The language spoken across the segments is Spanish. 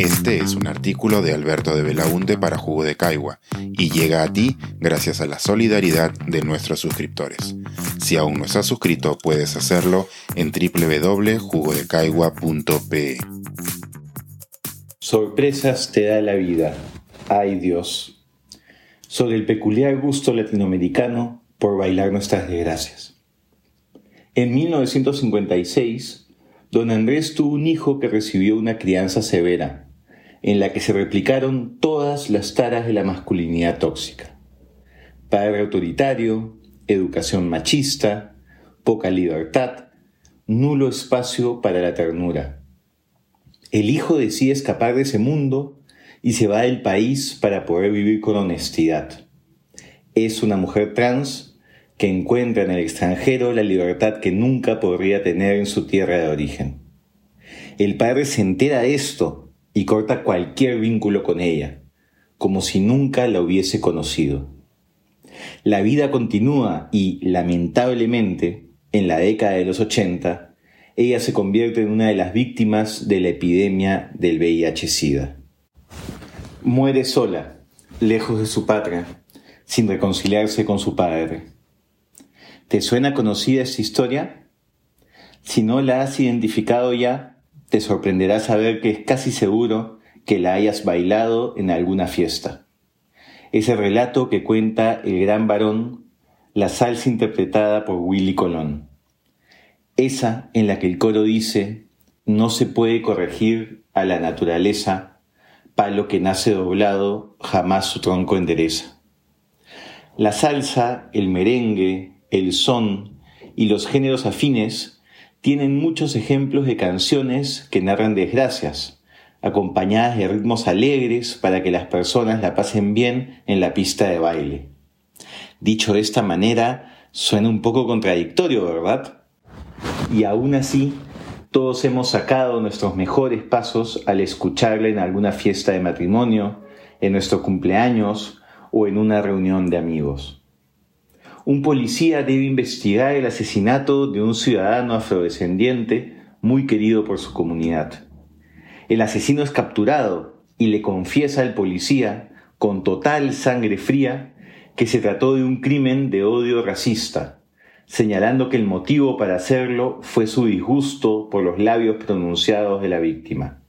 Este es un artículo de Alberto de Belaunte para Jugo de Caigua y llega a ti gracias a la solidaridad de nuestros suscriptores. Si aún no estás suscrito, puedes hacerlo en www.jugodecaigua.pe. Sorpresas te da la vida. Ay Dios. Sobre el peculiar gusto latinoamericano por bailar nuestras desgracias. En 1956, don Andrés tuvo un hijo que recibió una crianza severa, en la que se replicaron todas las taras de la masculinidad tóxica. Padre autoritario, educación machista, poca libertad, nulo espacio para la ternura. El hijo decide escapar de ese mundo y se va del país para poder vivir con honestidad. Es una mujer trans que encuentra en el extranjero la libertad que nunca podría tener en su tierra de origen. El padre se entera de esto y corta cualquier vínculo con ella, como si nunca la hubiese conocido. La vida continúa y, lamentablemente, en la década de los 80, ella se convierte en una de las víctimas de la epidemia del VIH-Sida. Muere sola, lejos de su patria, sin reconciliarse con su padre. ¿Te suena conocida esta historia? Si no la has identificado ya, te sorprenderá saber que es casi seguro que la hayas bailado en alguna fiesta. Ese relato que cuenta el gran varón, la salsa interpretada por Willy Colón. Esa en la que el coro dice, no se puede corregir a la naturaleza, palo que nace doblado, jamás su tronco endereza. La salsa, el merengue, el son y los géneros afines tienen muchos ejemplos de canciones que narran desgracias, acompañadas de ritmos alegres para que las personas la pasen bien en la pista de baile. Dicho de esta manera, suena un poco contradictorio, ¿verdad? Y aún así, todos hemos sacado nuestros mejores pasos al escucharla en alguna fiesta de matrimonio, en nuestro cumpleaños o en una reunión de amigos un policía debe investigar el asesinato de un ciudadano afrodescendiente muy querido por su comunidad. El asesino es capturado y le confiesa al policía, con total sangre fría, que se trató de un crimen de odio racista, señalando que el motivo para hacerlo fue su disgusto por los labios pronunciados de la víctima.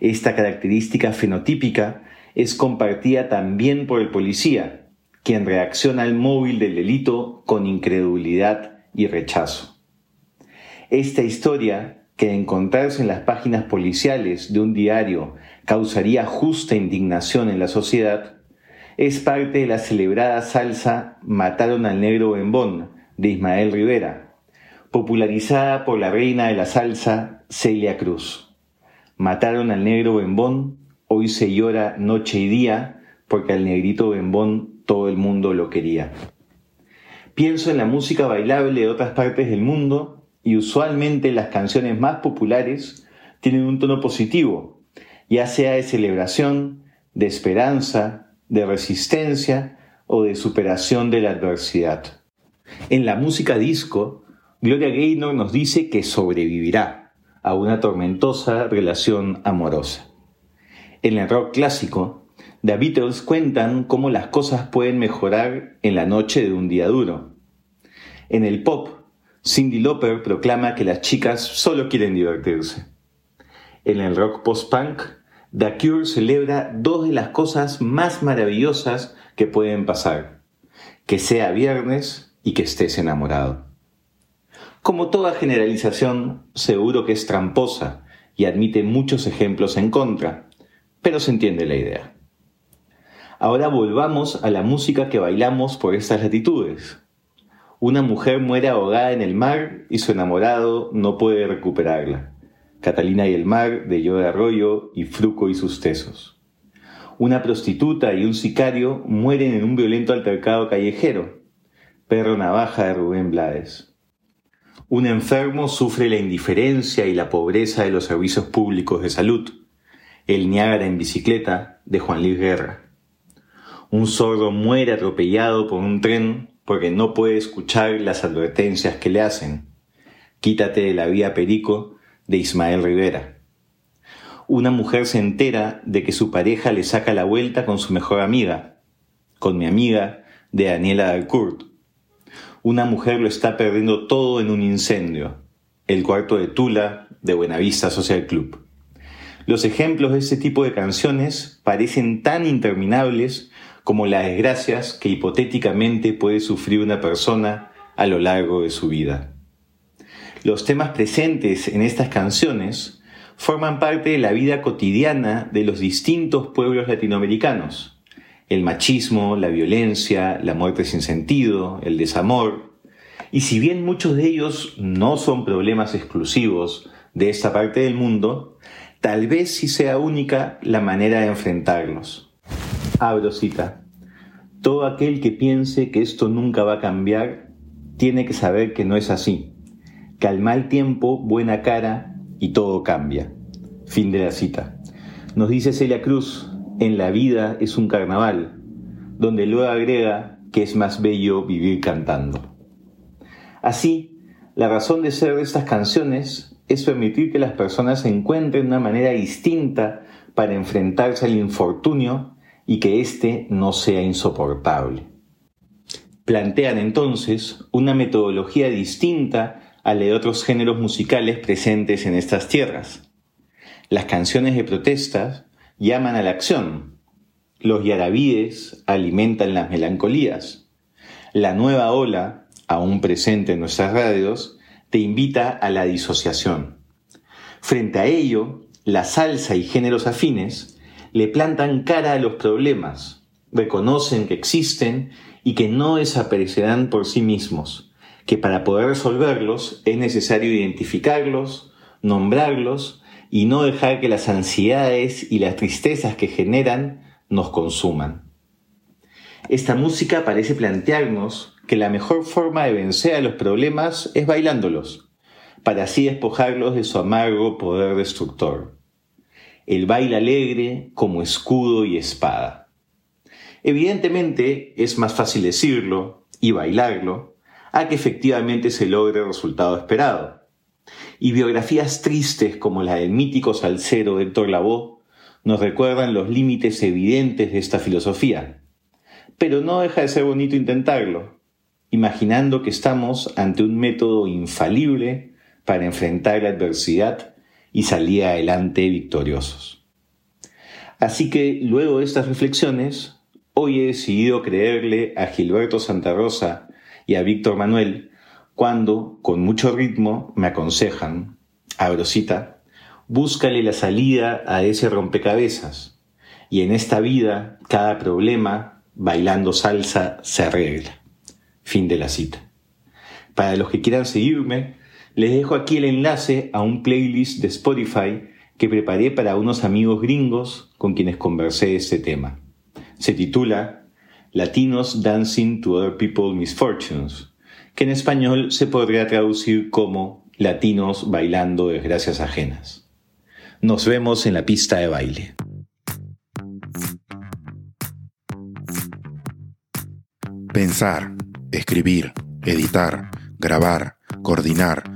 Esta característica fenotípica es compartida también por el policía, quien reacciona al móvil del delito con incredulidad y rechazo. Esta historia, que encontrarse en las páginas policiales de un diario causaría justa indignación en la sociedad, es parte de la celebrada salsa Mataron al negro Bembón de Ismael Rivera, popularizada por la reina de la salsa Celia Cruz. Mataron al negro Bembón, hoy se llora noche y día porque al negrito Bembón todo el mundo lo quería. Pienso en la música bailable de otras partes del mundo y usualmente las canciones más populares tienen un tono positivo, ya sea de celebración, de esperanza, de resistencia o de superación de la adversidad. En la música disco, Gloria Gaynor nos dice que sobrevivirá a una tormentosa relación amorosa. En el rock clásico, The Beatles cuentan cómo las cosas pueden mejorar en la noche de un día duro. En el pop, Cindy Lauper proclama que las chicas solo quieren divertirse. En el rock post-punk, The Cure celebra dos de las cosas más maravillosas que pueden pasar. Que sea viernes y que estés enamorado. Como toda generalización, seguro que es tramposa y admite muchos ejemplos en contra, pero se entiende la idea. Ahora volvamos a la música que bailamos por estas latitudes. Una mujer muere ahogada en el mar y su enamorado no puede recuperarla. Catalina y el mar de Yo de Arroyo y Fruco y sus tesos. Una prostituta y un sicario mueren en un violento altercado callejero. Perro Navaja de Rubén Blades. Un enfermo sufre la indiferencia y la pobreza de los servicios públicos de salud. El Niágara en bicicleta de Juan Luis Guerra. Un sordo muere atropellado por un tren porque no puede escuchar las advertencias que le hacen. Quítate de la vía Perico de Ismael Rivera. una mujer se entera de que su pareja le saca la vuelta con su mejor amiga, con mi amiga de Daniela Dalcourt. Una mujer lo está perdiendo todo en un incendio, el cuarto de Tula de Buenavista Social Club. Los ejemplos de este tipo de canciones parecen tan interminables como las desgracias que hipotéticamente puede sufrir una persona a lo largo de su vida. Los temas presentes en estas canciones forman parte de la vida cotidiana de los distintos pueblos latinoamericanos. El machismo, la violencia, la muerte sin sentido, el desamor. Y si bien muchos de ellos no son problemas exclusivos de esta parte del mundo, tal vez sí sea única la manera de enfrentarlos. Abro cita. Todo aquel que piense que esto nunca va a cambiar, tiene que saber que no es así, que al mal tiempo buena cara y todo cambia. Fin de la cita. Nos dice Celia Cruz, en la vida es un carnaval, donde luego agrega que es más bello vivir cantando. Así, la razón de ser de estas canciones es permitir que las personas encuentren una manera distinta para enfrentarse al infortunio y que éste no sea insoportable. Plantean entonces una metodología distinta a la de otros géneros musicales presentes en estas tierras. Las canciones de protestas llaman a la acción. Los yarabíes alimentan las melancolías. La nueva ola, aún presente en nuestras radios, te invita a la disociación. Frente a ello, la salsa y géneros afines le plantan cara a los problemas, reconocen que existen y que no desaparecerán por sí mismos que para poder resolverlos es necesario identificarlos, nombrarlos y no dejar que las ansiedades y las tristezas que generan nos consuman. Esta música parece plantearnos que la mejor forma de vencer a los problemas es bailándolos, para así despojarlos de su amargo poder destructor. El baile alegre como escudo y espada. Evidentemente es más fácil decirlo y bailarlo a que efectivamente se logre el resultado esperado. Y biografías tristes como la del mítico salsero Héctor Lavoe nos recuerdan los límites evidentes de esta filosofía. Pero no deja de ser bonito intentarlo, imaginando que estamos ante un método infalible para enfrentar la adversidad y salir adelante victoriosos. Así que luego de estas reflexiones, hoy he decidido creerle a Gilberto Santa Rosa y a Víctor Manuel cuando, con mucho ritmo, me aconsejan, abrosita, búscale la salida a ese rompecabezas, y en esta vida cada problema, bailando salsa, se arregla. Fin de la cita. Para los que quieran seguirme, les dejo aquí el enlace a un playlist de Spotify que preparé para unos amigos gringos con quienes conversé este tema. Se titula Latinos Dancing to Other People's Misfortunes, que en español se podría traducir como Latinos bailando desgracias ajenas. Nos vemos en la pista de baile. Pensar, escribir, editar, grabar, coordinar,